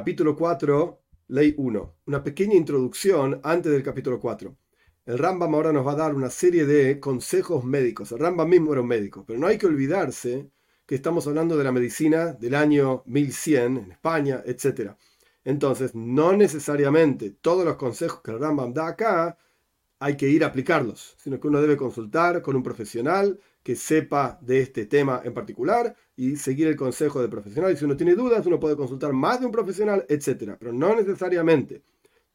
Capítulo 4, Ley 1. Una pequeña introducción antes del capítulo 4. El Rambam ahora nos va a dar una serie de consejos médicos. El Rambam mismo era un médico, pero no hay que olvidarse que estamos hablando de la medicina del año 1100 en España, etc. Entonces, no necesariamente todos los consejos que el Rambam da acá hay que ir a aplicarlos, sino que uno debe consultar con un profesional que sepa de este tema en particular y seguir el consejo del profesional. Si uno tiene dudas, uno puede consultar más de un profesional, etc. Pero no necesariamente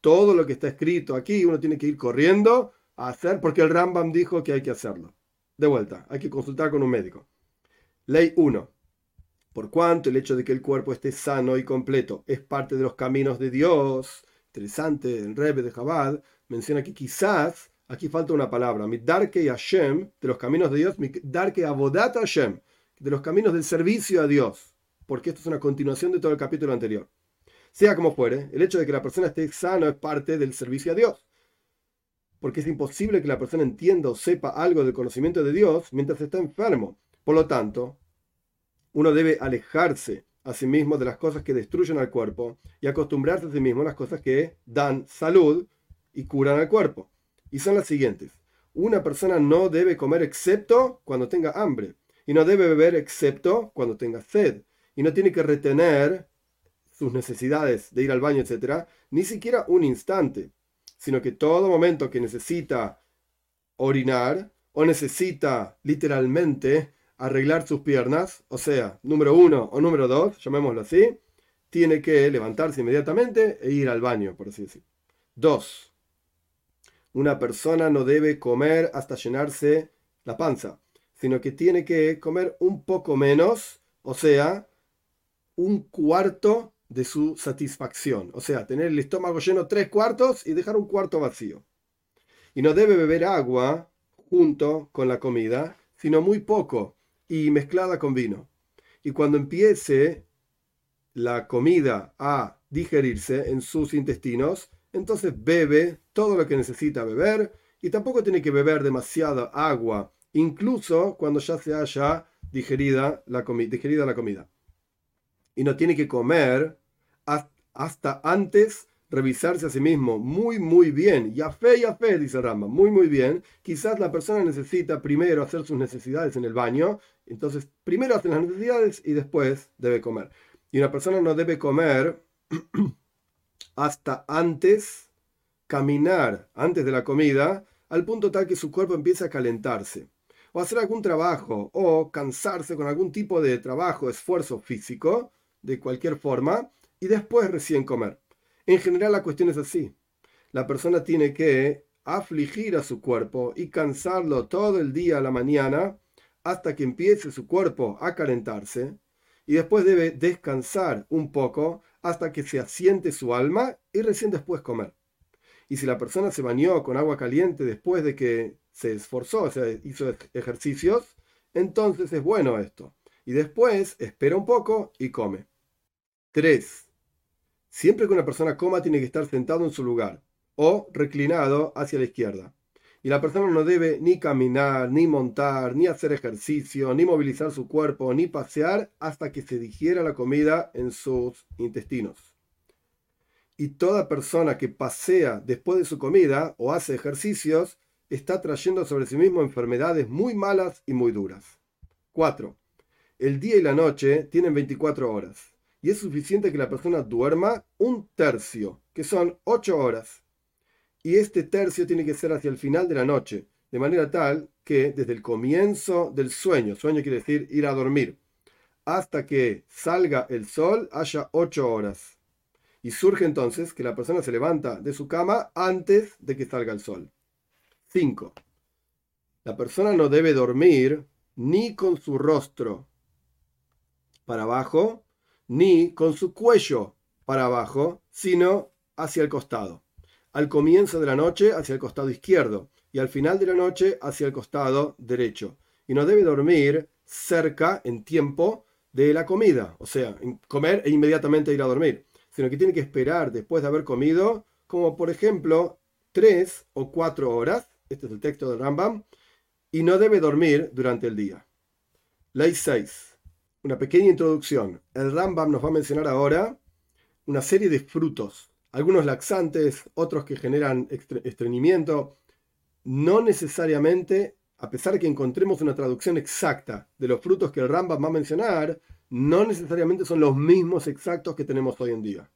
todo lo que está escrito aquí uno tiene que ir corriendo a hacer porque el Rambam dijo que hay que hacerlo. De vuelta, hay que consultar con un médico. Ley 1. Por cuanto el hecho de que el cuerpo esté sano y completo es parte de los caminos de Dios, interesante, el Rebbe de Jabad menciona que quizás Aquí falta una palabra. Midarke Hashem, de los caminos de Dios. Midarke Abodat Hashem, de los caminos del servicio a Dios. Porque esto es una continuación de todo el capítulo anterior. Sea como fuere, el hecho de que la persona esté sano es parte del servicio a Dios. Porque es imposible que la persona entienda o sepa algo del conocimiento de Dios mientras está enfermo. Por lo tanto, uno debe alejarse a sí mismo de las cosas que destruyen al cuerpo y acostumbrarse a sí mismo a las cosas que dan salud y curan al cuerpo y son las siguientes. Una persona no debe comer excepto cuando tenga hambre, y no debe beber excepto cuando tenga sed, y no tiene que retener sus necesidades de ir al baño, etc., ni siquiera un instante, sino que todo momento que necesita orinar o necesita literalmente arreglar sus piernas, o sea, número uno o número dos, llamémoslo así, tiene que levantarse inmediatamente e ir al baño, por así decirlo. Dos, una persona no debe comer hasta llenarse la panza, sino que tiene que comer un poco menos, o sea, un cuarto de su satisfacción. O sea, tener el estómago lleno tres cuartos y dejar un cuarto vacío. Y no debe beber agua junto con la comida, sino muy poco y mezclada con vino. Y cuando empiece la comida a digerirse en sus intestinos, entonces bebe todo lo que necesita beber y tampoco tiene que beber demasiada agua, incluso cuando ya se haya digerida la, comida. Y no tiene que comer hasta antes revisarse a sí mismo muy, muy bien. Ya fe, ya fe, dice Rama, muy, muy bien. Quizás la persona necesita primero hacer sus necesidades en el baño, entonces primero hace las necesidades y después debe comer. Y una persona no debe comer hasta antes caminar, antes de la comida, al punto tal que su cuerpo empiece a calentarse, o hacer algún trabajo, o cansarse con algún tipo de trabajo, esfuerzo físico, de cualquier forma, y después recién comer. En general la cuestión es así. La persona tiene que afligir a su cuerpo y cansarlo todo el día a la mañana hasta que empiece su cuerpo a calentarse y después debe descansar un poco hasta que se asiente su alma y recién después comer. Y si la persona se bañó con agua caliente después de que se esforzó, o sea, hizo ejercicios, entonces es bueno esto. Y después espera un poco y come. 3. Siempre que una persona coma tiene que estar sentado en su lugar o reclinado hacia la izquierda. Y la persona no debe ni caminar, ni montar, ni hacer ejercicio, ni movilizar su cuerpo, ni pasear hasta que se digiera la comida en sus intestinos. Y toda persona que pasea después de su comida o hace ejercicios está trayendo sobre sí mismo enfermedades muy malas y muy duras. 4. El día y la noche tienen 24 horas y es suficiente que la persona duerma un tercio, que son 8 horas y este tercio tiene que ser hacia el final de la noche, de manera tal que desde el comienzo del sueño, sueño quiere decir ir a dormir, hasta que salga el sol haya ocho horas. Y surge entonces que la persona se levanta de su cama antes de que salga el sol. 5. La persona no debe dormir ni con su rostro para abajo, ni con su cuello para abajo, sino hacia el costado al comienzo de la noche hacia el costado izquierdo y al final de la noche hacia el costado derecho. Y no debe dormir cerca en tiempo de la comida, o sea, comer e inmediatamente ir a dormir, sino que tiene que esperar después de haber comido, como por ejemplo tres o cuatro horas, este es el texto del Rambam, y no debe dormir durante el día. Ley 6. Una pequeña introducción. El Rambam nos va a mencionar ahora una serie de frutos, algunos laxantes, otros que generan estreñimiento, no necesariamente, a pesar de que encontremos una traducción exacta de los frutos que el Rambam va a mencionar, no necesariamente son los mismos exactos que tenemos hoy en día,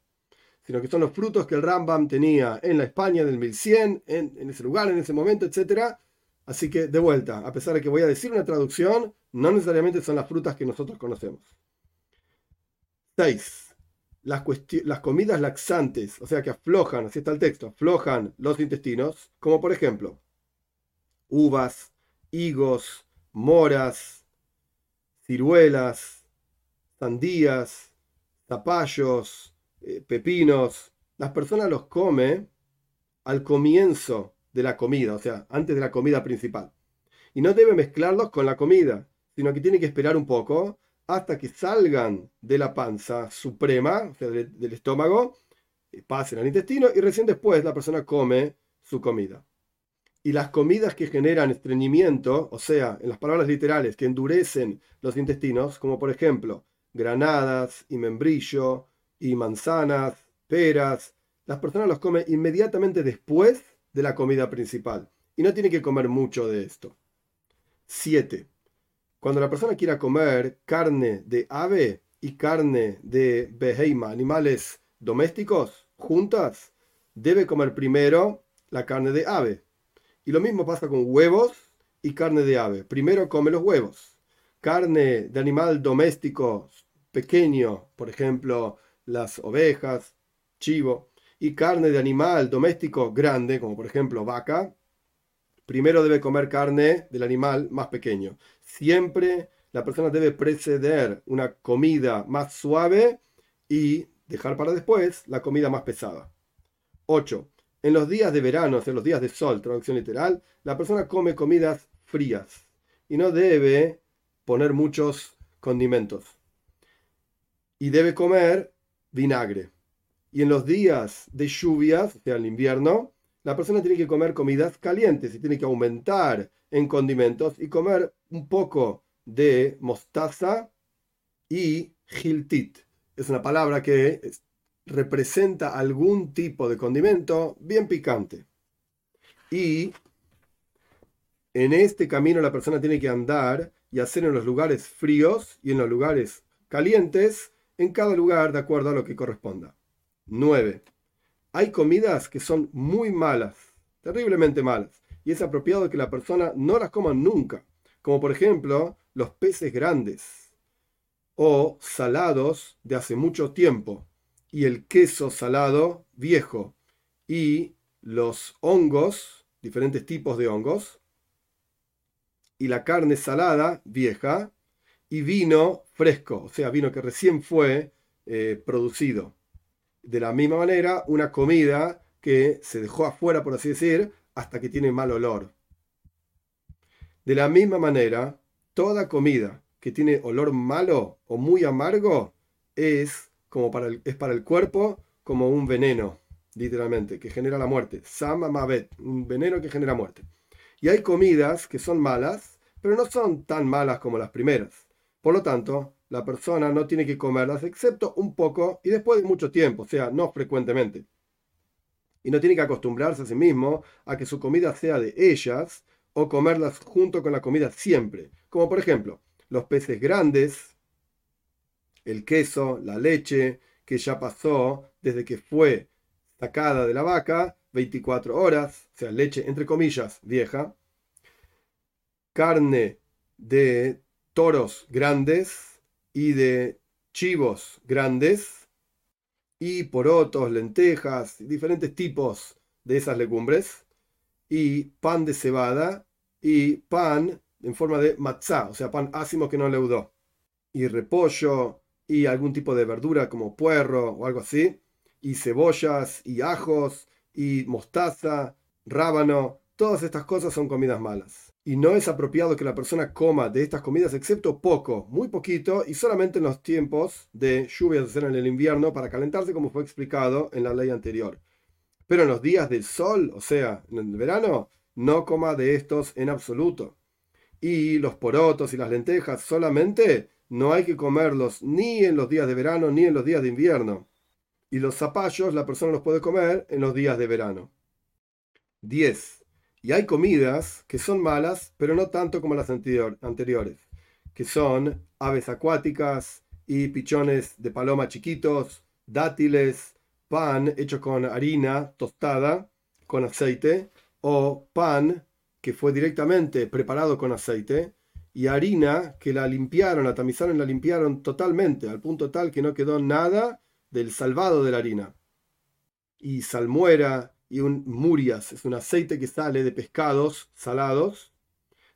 sino que son los frutos que el Rambam tenía en la España del 1100, en, en ese lugar, en ese momento, etc. Así que, de vuelta, a pesar de que voy a decir una traducción, no necesariamente son las frutas que nosotros conocemos. 6 las, comidas laxantes, o sea que aflojan, así está el texto, aflojan los intestinos, como por ejemplo uvas, higos, moras, ciruelas, sandías, zapallos, eh, pepinos. Las personas los comen al comienzo de la comida, o sea, antes de la comida principal. Y no debe mezclarlos con la comida, sino que tiene que esperar un poco hasta que salgan de la panza suprema, o sea, del, estómago, pasen al intestino y recién después la persona come su comida. Y las comidas que generan estreñimiento, o sea, en las palabras literales, que endurecen los intestinos, como por ejemplo granadas y membrillo y manzanas, peras, las personas los comen inmediatamente después de la comida principal. Y no tiene que comer mucho de esto. 7. Cuando la persona quiera comer carne de ave y carne de beheima, animales domésticos, juntas, debe comer primero la carne de ave. Y lo mismo pasa con huevos y carne de ave. Primero come los huevos. Carne de animal doméstico pequeño, por ejemplo, las ovejas, chivo, y carne de animal doméstico grande, como por ejemplo vaca, primero debe comer carne del animal más pequeño. Siempre la persona debe preceder una comida más suave y dejar para después la comida más pesada. 8. En los días de verano, en los días de sol, traducción literal, la persona come comidas frías y no debe poner muchos condimentos. Y debe comer vinagre. Y en los días de lluvias, o sea, en invierno, la persona tiene que comer comidas calientes y tiene que aumentar en condimentos y comer un poco de mostaza y giltit. Es una palabra que representa algún tipo de condimento bien picante. Y en este camino la persona tiene que andar y hacer en los lugares fríos y en los lugares calientes, en cada lugar de acuerdo a lo que corresponda. 9 hay comidas que son muy malas, terriblemente malas, y es apropiado que la persona no las coma nunca, como por ejemplo los peces grandes o salados de hace mucho tiempo, y el queso salado viejo, y los hongos, diferentes tipos de hongos, y la carne salada vieja, y vino fresco, o sea, vino que recién fue eh, producido de la misma manera una comida que se dejó afuera, por así decir, hasta que tiene mal olor. De la misma manera, toda comida que tiene olor malo o muy amargo es, como para el, es para el cuerpo como un veneno, literalmente, que genera la muerte. Sama Mavet, un veneno que genera muerte. Y hay comidas que son malas, pero no son tan malas como las primeras. Por lo tanto, la persona no tiene que comerlas excepto un poco y después de mucho tiempo, o sea, no frecuentemente. Y no tiene que acostumbrarse a sí mismo a que su comida sea de ellas o comerlas junto con la comida siempre. Como por ejemplo, los peces grandes, el queso, la leche, que ya pasó desde que fue sacada de la vaca, 24 horas, o sea, leche entre comillas vieja, carne de toros grandes, y de chivos grandes y porotos, lentejas, diferentes tipos de esas legumbres y pan de cebada y pan en forma de matzá, o sea, pan ácimo que no leudó y repollo y algún tipo de verdura como puerro o algo así y cebollas y ajos y mostaza, rábano, todas estas cosas son comidas malas y no es apropiado que la persona coma de estas comidas excepto poco, muy poquito y solamente en los tiempos de lluvias en el invierno para calentarse como fue explicado en la ley anterior. Pero en los días del sol, o sea, en el verano, no coma de estos en absoluto. Y los porotos y las lentejas solamente no hay que comerlos ni en los días de verano ni en los días de invierno. Y los zapallos la persona los puede comer en los días de verano. 10. Y hay comidas que son malas, pero no tanto como las anteriores, que son aves acuáticas y pichones de paloma chiquitos, dátiles, pan hecho con harina tostada con aceite, o pan que fue directamente preparado con aceite, y harina que la limpiaron, la tamizaron la limpiaron totalmente, al punto tal que no quedó nada del salvado de la harina. Y salmuera y un murias, es un aceite que sale de pescados salados.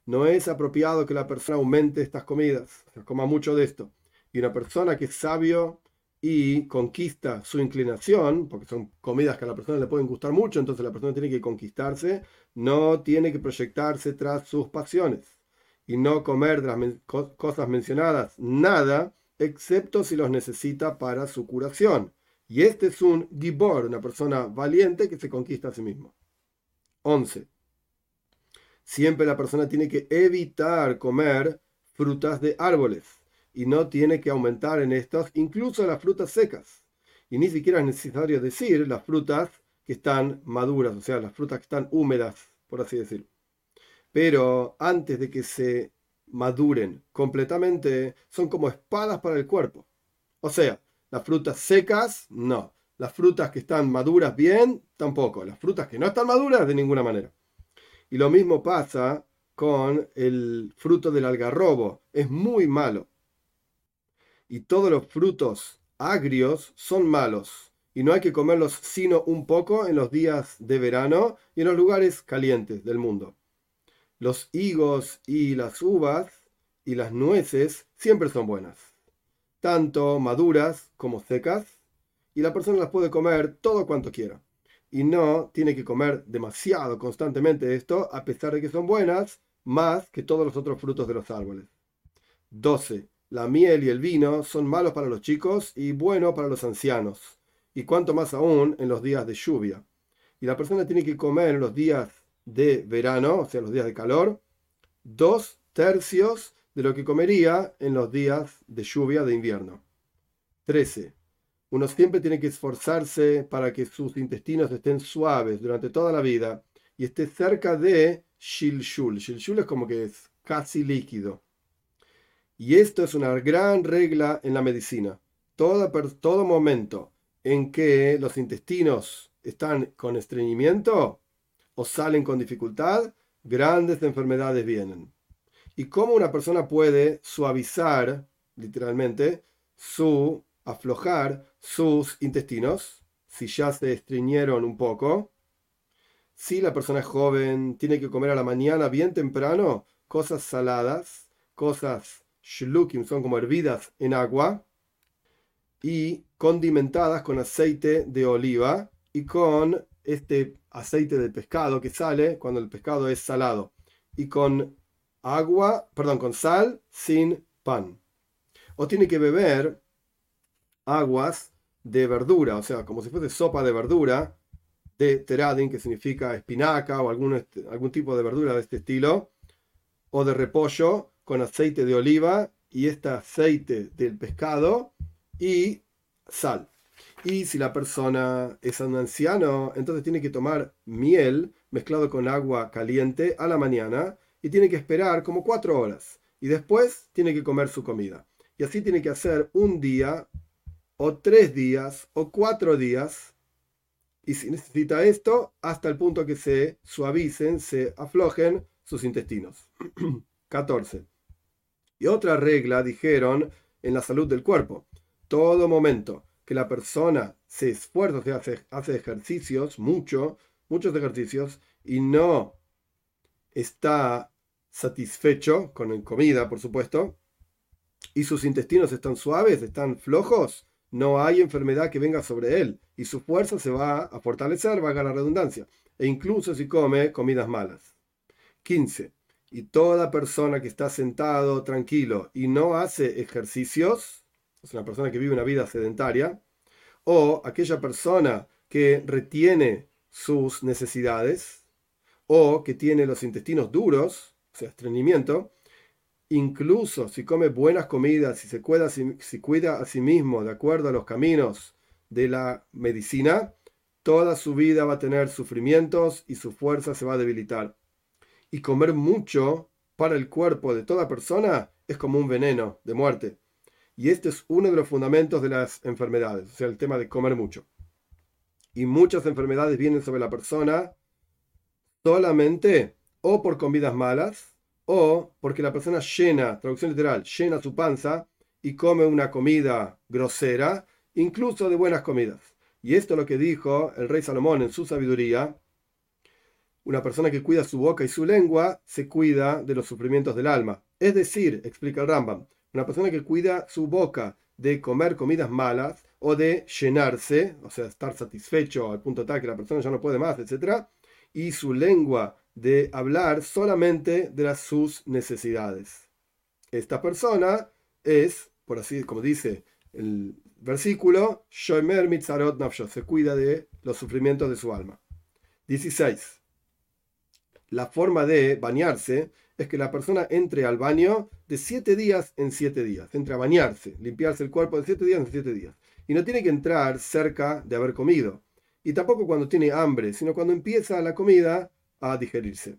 No es apropiado que la persona aumente estas comidas, coma mucho de esto. Y una persona que es sabio y conquista su inclinación, porque son comidas que a la persona le pueden gustar mucho, entonces la persona tiene que conquistarse, no tiene que proyectarse tras sus pasiones y no comer de las cosas mencionadas nada, excepto si los necesita para su curación. Y este es un gibor, una persona valiente que se conquista a sí mismo. 11. Siempre la persona tiene que evitar comer frutas de árboles y no tiene que aumentar en estos incluso las frutas secas. Y ni siquiera es necesario decir las frutas que están maduras, o sea, las frutas que están húmedas, por así decirlo. Pero antes de que se maduren completamente, son como espadas para el cuerpo. O sea, las frutas secas, no. Las frutas que están maduras bien, tampoco. Las frutas que no están maduras, de ninguna manera. Y lo mismo pasa con el fruto del algarrobo. Es muy malo y todos los frutos agrios son malos, y no hay que comerlos sino un poco en los días de verano y en los lugares calientes del mundo. Los higos y las uvas y las nueces siempre son buenas, tanto maduras como secas, y la persona las puede comer todo cuanto quiera. Y no tiene que comer demasiado constantemente esto, a pesar de que son buenas, más que todos los otros frutos de los árboles. 12 la miel y el vino son malos para los chicos y bueno para los ancianos, y cuanto más aún en los días de lluvia. Y la persona tiene que comer en los días de verano, o sea, los días de calor, dos tercios de lo que comería en los días de lluvia de invierno. 13. Uno siempre tiene que esforzarse para que sus intestinos estén suaves durante toda la vida y esté cerca de shilshul. Shilshul es como que es casi líquido. Y esto es una gran regla en la medicina. Todo, todo momento en que los intestinos están con estreñimiento o salen con dificultad, grandes enfermedades vienen. ¿Y cómo una persona puede suavizar, literalmente, su, aflojar sus intestinos, si ya se estreñieron un poco? Si la persona es joven, tiene que comer a la mañana bien temprano cosas saladas, cosas shlukim son como hervidas en agua y condimentadas con aceite de oliva y con este aceite de pescado que sale cuando el pescado es salado y con agua, perdón, con sal sin pan. O tiene que beber aguas de verdura, o sea, como si fuese sopa de verdura de teradin, que significa espinaca o algún, algún tipo de verdura de este estilo, o de repollo, con aceite de oliva y este aceite del pescado y sal. Y si la persona es un anciano, entonces tiene que tomar miel mezclado con agua caliente a la mañana y tiene que esperar como cuatro horas. Y después tiene que comer su comida. Y así tiene que hacer un día o tres días o cuatro días. Y si necesita esto, hasta el punto que se suavicen, se aflojen sus intestinos. 14. Y otra regla, dijeron, en la salud del cuerpo. Todo momento que la persona se esfuerza, hace, hace ejercicios, mucho, muchos ejercicios, y no está satisfecho con comida, por supuesto, y sus intestinos están suaves, están flojos, no hay enfermedad que venga sobre él y su fuerza se va a fortalecer, va a ganar redundancia, e incluso si come comidas malas. 15 y toda persona que está sentado tranquilo y no hace ejercicios, es una persona que vive una vida sedentaria, o aquella persona que retiene sus necesidades, o que tiene los intestinos duros, o sea, estreñimiento, incluso si come buenas comidas, si se cuida, cuida a sí mismo de acuerdo a los caminos de la medicina, toda su vida va a tener sufrimientos y su fuerza se va a debilitar. Y comer mucho para el cuerpo de toda persona es como un veneno de muerte. Y este es uno de los fundamentos de las enfermedades, o sea, el tema de comer mucho. Y muchas enfermedades vienen sobre la persona solamente o por comidas malas o porque la persona llena, traducción literal, llena su panza y come una comida grosera, incluso de buenas comidas. Y esto es lo que dijo el rey Salomón en su sabiduría. Una persona que cuida su boca y su lengua se cuida de los sufrimientos del alma. Es decir, explica el Rambam, una persona que cuida su boca de comer comidas malas o de llenarse, o sea, estar satisfecho al punto tal que la persona ya no puede más, etc. Y su lengua de hablar solamente de las, sus necesidades. Esta persona es, por así como dice el versículo, Shomer Mitzarot Nafsho, se cuida de los sufrimientos de su alma. 16. La forma de bañarse es que la persona entre al baño de 7 días en 7 días. Entre a bañarse, limpiarse el cuerpo de 7 días en 7 días. Y no tiene que entrar cerca de haber comido. Y tampoco cuando tiene hambre, sino cuando empieza la comida a digerirse.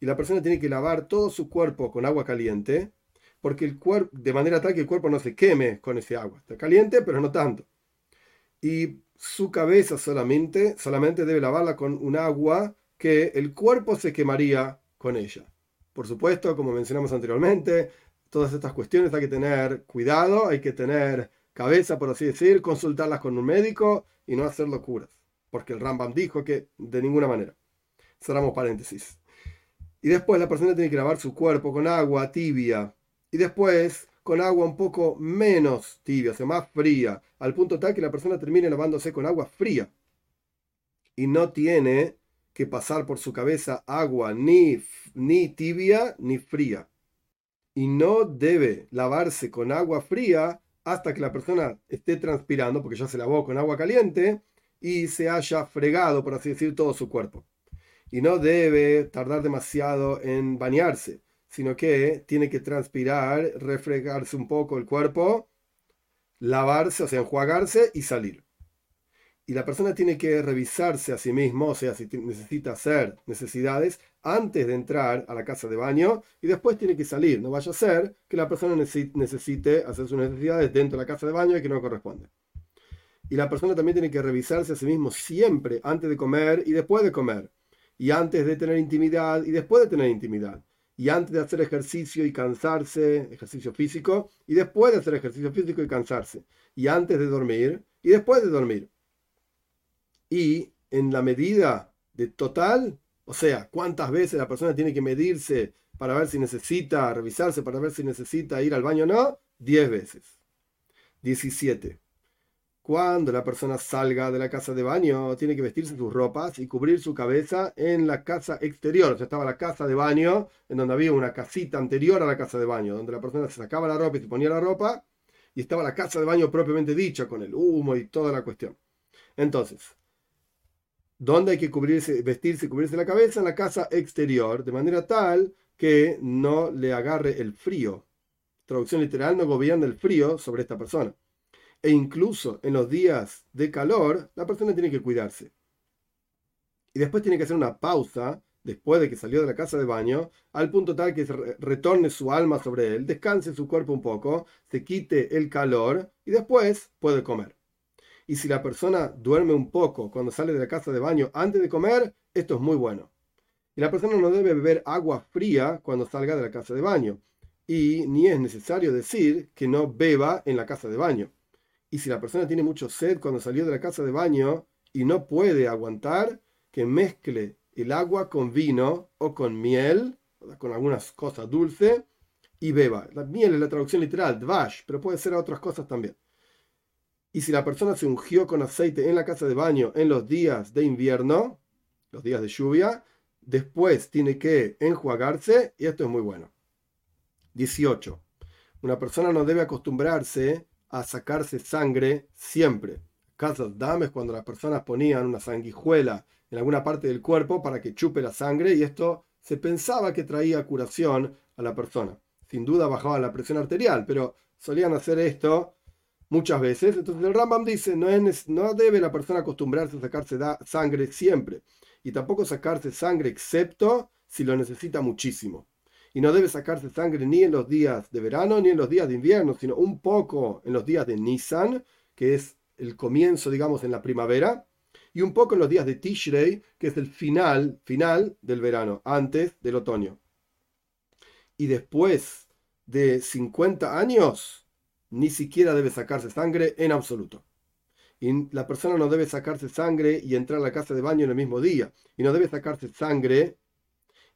Y la persona tiene que lavar todo su cuerpo con agua caliente, porque el cuerpo, de manera tal que el cuerpo no se queme con ese agua. Está caliente, pero no tanto. Y su cabeza solamente, solamente debe lavarla con un agua que el cuerpo se quemaría con ella. Por supuesto, como mencionamos anteriormente, todas estas cuestiones hay que tener cuidado, hay que tener cabeza, por así decir, consultarlas con un médico y no hacer locuras. Porque el Rambam dijo que de ninguna manera. Cerramos paréntesis. Y después la persona tiene que lavar su cuerpo con agua tibia. Y después con agua un poco menos tibia, o sea, más fría. Al punto tal que la persona termine lavándose con agua fría. Y no tiene que pasar por su cabeza agua ni, ni tibia ni fría. Y no debe lavarse con agua fría hasta que la persona esté transpirando, porque ya se lavó con agua caliente, y se haya fregado, por así decir, todo su cuerpo y no debe tardar demasiado en bañarse, sino que tiene que transpirar, refregarse un poco el cuerpo, lavarse, o sea, enjuagarse y salir. Y la persona tiene que revisarse a sí mismo, o sea, si necesita hacer necesidades antes de entrar a la casa de baño y después tiene que salir. No vaya a ser que la persona necesite hacer sus necesidades dentro de la casa de baño y que no corresponde. Y la persona también tiene que revisarse a sí mismo siempre antes de comer y después de comer y antes de tener intimidad y después de tener intimidad, y antes de hacer ejercicio y cansarse, ejercicio físico, y después de hacer ejercicio físico y cansarse, y antes de dormir y después de dormir. Y en la medida de total, o sea, cuántas veces la persona tiene que medirse para ver si necesita revisarse, para ver si necesita ir al baño o no, 10 veces. 17. Cuando la persona salga de la casa de baño, tiene que vestirse sus ropas y cubrir su cabeza en la casa exterior. O sea, estaba la casa de baño, en donde había una casita anterior a la casa de baño, donde la persona se sacaba la ropa y se ponía la ropa, y estaba la casa de baño propiamente dicha, con el humo y toda la cuestión. Entonces, ¿dónde hay que cubrirse, vestirse y cubrirse la cabeza? En la casa exterior, de manera tal que no le agarre el frío. Traducción literal, no gobierna el frío sobre esta persona e incluso en los días de calor, la persona tiene que cuidarse. Y después tiene que hacer una pausa, después de que salió de la casa de baño, al punto tal que retorne su alma sobre él, descanse su cuerpo un poco, se quite el calor y después puede comer. Y si la persona duerme un poco cuando sale de la casa de baño antes de comer, esto es muy bueno. Y la persona no debe beber agua fría cuando salga de la casa de baño. Y ni es necesario decir que no beba en la casa de baño. Y si la persona tiene mucho sed cuando salió de la casa de baño y no puede aguantar, que mezcle el agua con vino o con miel, con algunas cosas dulces, y beba. La miel es la traducción literal, dvash, pero puede ser otras cosas también. Y si la persona se ungió con aceite en la casa de baño en los días de invierno, los días de lluvia, después tiene que enjuagarse y esto es muy bueno. 18. Una persona no debe acostumbrarse sacarse sangre siempre. Casos dames cuando las personas ponían una sanguijuela en alguna parte del cuerpo para que chupe la sangre y esto se pensaba que traía curación a la persona. Sin duda bajaba la presión arterial, pero solían hacer esto muchas veces. Entonces el Rambam dice, no, es, no debe la persona acostumbrarse a sacarse sangre siempre. Y tampoco sacarse sangre excepto si lo necesita muchísimo. Y no debe sacarse sangre ni en los días de verano ni en los días de invierno, sino un poco en los días de Nisan, que es el comienzo, digamos, en la primavera, y un poco en los días de Tishrei, que es el final, final del verano, antes del otoño. Y después de 50 años, ni siquiera debe sacarse sangre en absoluto. Y la persona no debe sacarse sangre y entrar a la casa de baño en el mismo día. Y no debe sacarse sangre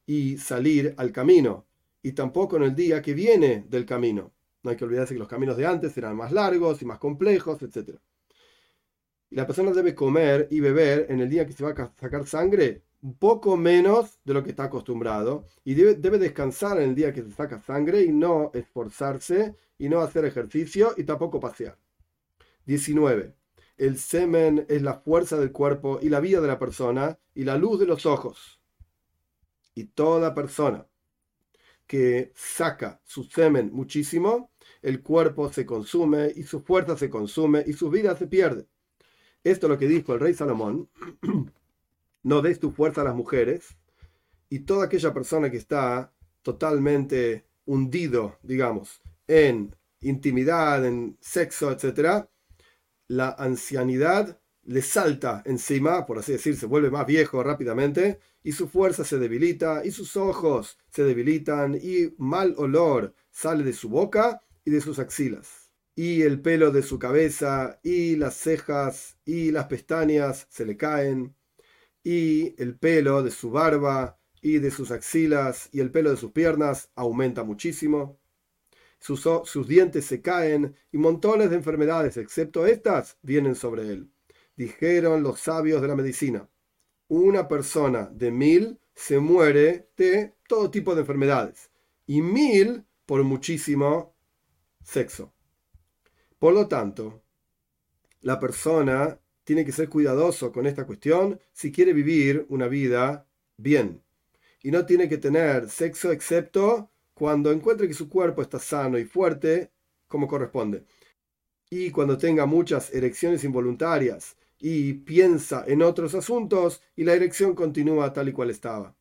y salir al camino. Y tampoco en el día que viene del camino. No hay que olvidarse que los caminos de antes eran más largos y más complejos, etc. Y la persona debe comer y beber en el día que se va a sacar sangre un poco menos de lo que está acostumbrado. Y debe, debe descansar en el día que se saca sangre y no esforzarse y no hacer ejercicio y tampoco pasear. 19. El semen es la fuerza del cuerpo y la vida de la persona y la luz de los ojos. Y toda persona que saca su semen muchísimo, el cuerpo se consume y su fuerza se consume y su vida se pierde. Esto es lo que dijo el rey Salomón. no des tu fuerza a las mujeres. Y toda aquella persona que está totalmente hundido, digamos, en intimidad, en sexo, etc., la ancianidad le salta encima, por así decir, se vuelve más viejo rápidamente, y su fuerza se debilita, y sus ojos se debilitan, y mal olor sale de su boca y de sus axilas. Y el pelo de su cabeza, y las cejas, y las pestañas se le caen, y el pelo de su barba, y de sus axilas, y el pelo de sus piernas aumenta muchísimo sus, dientes se caen y montones de enfermedades, excepto estas, vienen sobre él. Dijeron los sabios de la medicina, una persona de mil se muere de todo tipo de enfermedades y mil por muchísimo sexo. Por lo tanto, la persona tiene que ser cuidadoso con esta cuestión si quiere vivir una vida bien. Y no tiene que tener sexo excepto cuando encuentre que su cuerpo está sano y fuerte, como corresponde. Y cuando tenga muchas erecciones involuntarias y piensa en otros asuntos y la erección continúa tal y cual estaba.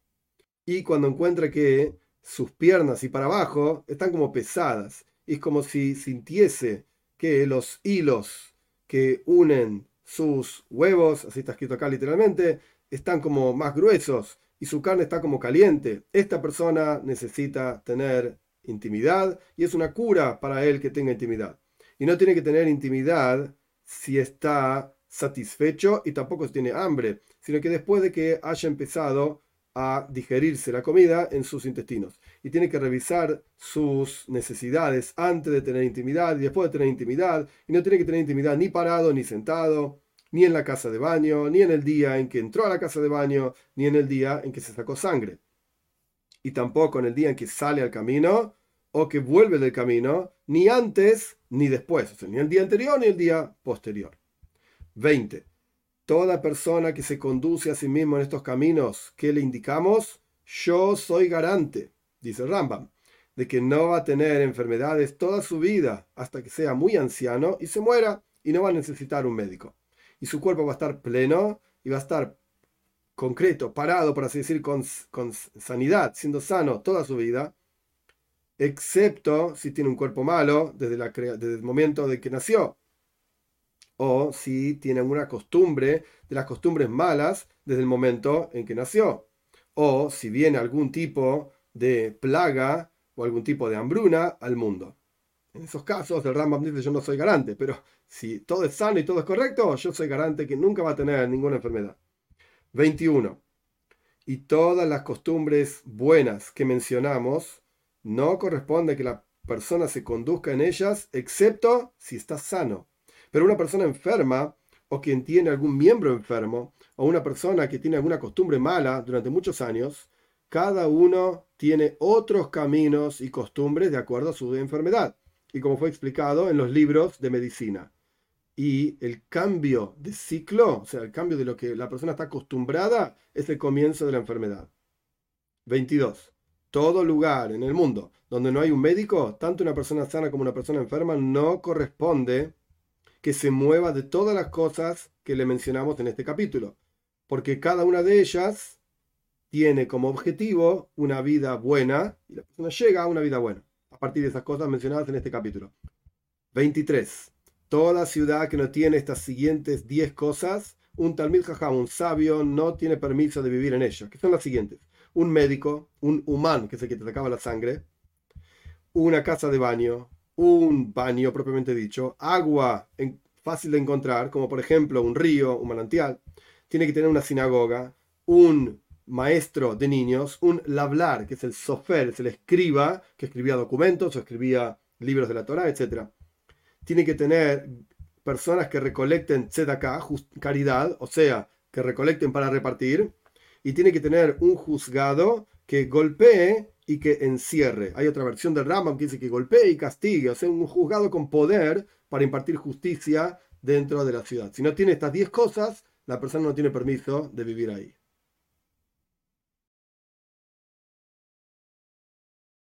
Y cuando encuentre que sus piernas y para abajo están como pesadas, y es como si sintiese que los hilos que unen sus huevos, así está escrito acá literalmente, están como más gruesos y su carne está como caliente. Esta persona necesita tener intimidad y es una cura para él que tenga intimidad. Y no tiene que tener intimidad si está satisfecho y tampoco tiene hambre, sino que después de que haya empezado a digerirse la comida en sus intestinos. Y tiene que revisar sus necesidades antes de tener intimidad y después de tener intimidad. Y no tiene que tener intimidad ni parado ni sentado ni en la casa de baño, ni en el día en que entró a la casa de baño, ni en el día en que se sacó sangre. Y tampoco en el día en que sale al camino o que vuelve del camino, ni antes ni después, o sea, ni el día anterior ni el día posterior. 20. Toda persona que se conduce a sí mismo en estos caminos que le indicamos, yo soy garante, dice Rambam, de que no va a tener enfermedades toda su vida hasta que sea muy anciano y se muera y no va a necesitar un médico. Y su cuerpo va a estar pleno y va a estar concreto, parado, por así decir, con, sanidad, siendo sano toda su vida, excepto si tiene un cuerpo malo desde, desde el momento de que nació, o si tiene alguna costumbre de las costumbres malas desde el momento en que nació, o si viene algún tipo de plaga o algún tipo de hambruna al mundo. En esos casos, el Rambam dice: Yo no soy garante, pero si todo es sano y todo es correcto, yo soy garante que nunca va a tener ninguna enfermedad. 21. Y todas las costumbres buenas que mencionamos, no corresponde que la persona se conduzca en ellas, excepto si está sano. Pero una persona enferma, o quien tiene algún miembro enfermo, o una persona que tiene alguna costumbre mala durante muchos años, cada uno tiene otros caminos y costumbres de acuerdo a su enfermedad y como fue explicado en los libros de medicina. Y el cambio de ciclo, o sea, el cambio de lo que la persona está acostumbrada, es el comienzo de la enfermedad. 22. Todo lugar en el mundo donde no hay un médico, tanto una persona sana como una persona enferma, no corresponde que se mueva de todas las cosas que le mencionamos en este capítulo, porque cada una de ellas tiene como objetivo una vida buena y la persona llega a una vida buena a partir de esas cosas mencionadas en este capítulo. 23. Toda ciudad que no tiene estas siguientes 10 cosas, un Talmid Jajam, un sabio, no tiene permiso de vivir en ella, que son las siguientes. Un médico, un humano, que es el que te sacaba la sangre, una casa de baño, un baño propiamente dicho, agua fácil de encontrar, como por ejemplo un río, un manantial, tiene que tener una sinagoga, un maestro de niños, un lablar, que es el sofer, es el escriba, que escribía documentos o escribía libros de la Torah, etc. Tiene que tener personas que recolecten tzedakah, caridad, o sea, que recolecten para repartir, y tiene que tener un juzgado que golpee y que encierre. Hay otra versión del Rambam que dice que golpee y castigue, o sea, un juzgado con poder para impartir justicia dentro de la ciudad. Si no tiene estas 10 cosas, la persona no tiene permiso de vivir ahí.